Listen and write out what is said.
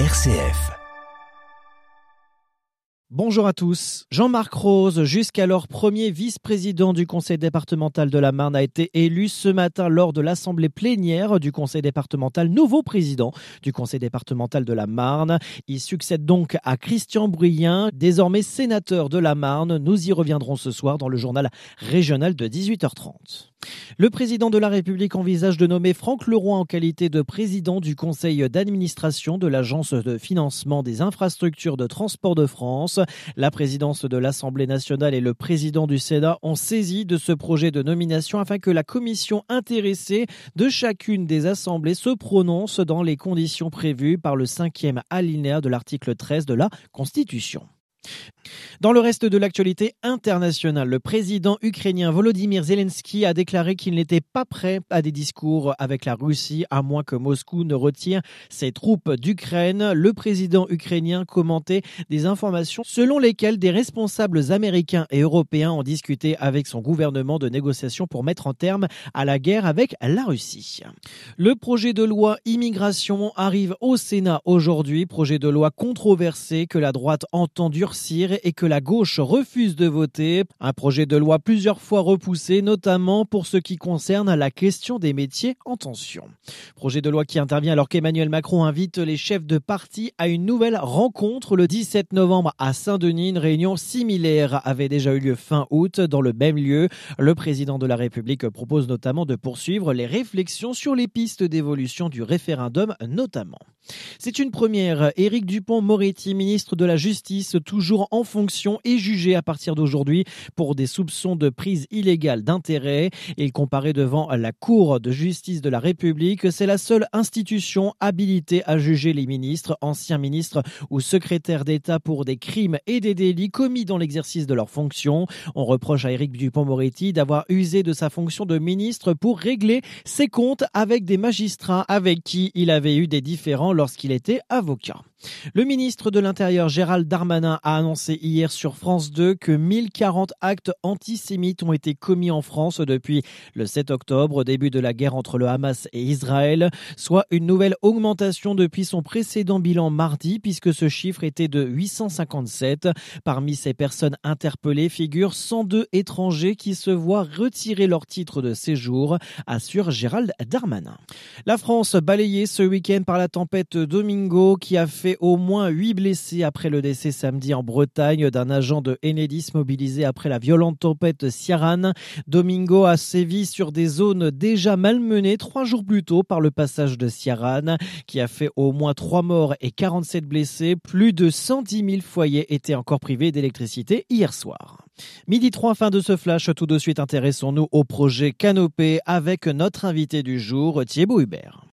RCF. Bonjour à tous. Jean-Marc Rose, jusqu'alors premier vice-président du conseil départemental de la Marne, a été élu ce matin lors de l'assemblée plénière du conseil départemental, nouveau président du conseil départemental de la Marne. Il succède donc à Christian Bruyien, désormais sénateur de la Marne. Nous y reviendrons ce soir dans le journal régional de 18h30. Le président de la République envisage de nommer Franck Leroy en qualité de président du conseil d'administration de l'Agence de financement des infrastructures de transport de France. La présidence de l'Assemblée nationale et le président du Sénat ont saisi de ce projet de nomination afin que la commission intéressée de chacune des assemblées se prononce dans les conditions prévues par le cinquième alinéa de l'article 13 de la Constitution. Dans le reste de l'actualité internationale, le président ukrainien Volodymyr Zelensky a déclaré qu'il n'était pas prêt à des discours avec la Russie à moins que Moscou ne retire ses troupes d'Ukraine. Le président ukrainien commentait des informations selon lesquelles des responsables américains et européens ont discuté avec son gouvernement de négociations pour mettre un terme à la guerre avec la Russie. Le projet de loi immigration arrive au Sénat aujourd'hui, projet de loi controversé que la droite entend durcir et que la gauche refuse de voter. Un projet de loi plusieurs fois repoussé, notamment pour ce qui concerne la question des métiers en tension. Projet de loi qui intervient alors qu'Emmanuel Macron invite les chefs de parti à une nouvelle rencontre le 17 novembre à Saint-Denis. Une réunion similaire avait déjà eu lieu fin août dans le même lieu. Le président de la République propose notamment de poursuivre les réflexions sur les pistes d'évolution du référendum notamment. C'est une première. Éric Dupont-Moretti, ministre de la Justice, toujours en fonction, est jugé à partir d'aujourd'hui pour des soupçons de prise illégale d'intérêt. Il comparait devant la Cour de justice de la République. C'est la seule institution habilitée à juger les ministres, anciens ministres ou secrétaires d'État pour des crimes et des délits commis dans l'exercice de leurs fonctions. On reproche à Éric Dupont-Moretti d'avoir usé de sa fonction de ministre pour régler ses comptes avec des magistrats avec qui il avait eu des différends lorsqu'il était avocat. Le ministre de l'Intérieur Gérald Darmanin a annoncé hier sur France 2 que 1040 actes antisémites ont été commis en France depuis le 7 octobre, début de la guerre entre le Hamas et Israël, soit une nouvelle augmentation depuis son précédent bilan mardi puisque ce chiffre était de 857. Parmi ces personnes interpellées figurent 102 étrangers qui se voient retirer leur titre de séjour, assure Gérald Darmanin. La France balayée ce week-end par la tempête Domingo qui a fait au moins 8 blessés après le décès samedi en Bretagne d'un agent de Enedis mobilisé après la violente tempête Ciaran. Domingo a sévi sur des zones déjà malmenées trois jours plus tôt par le passage de Ciaran, qui a fait au moins 3 morts et 47 blessés. Plus de 110 000 foyers étaient encore privés d'électricité hier soir. Midi 3, fin de ce flash. Tout de suite, intéressons-nous au projet Canopé avec notre invité du jour, Thierry Hubert.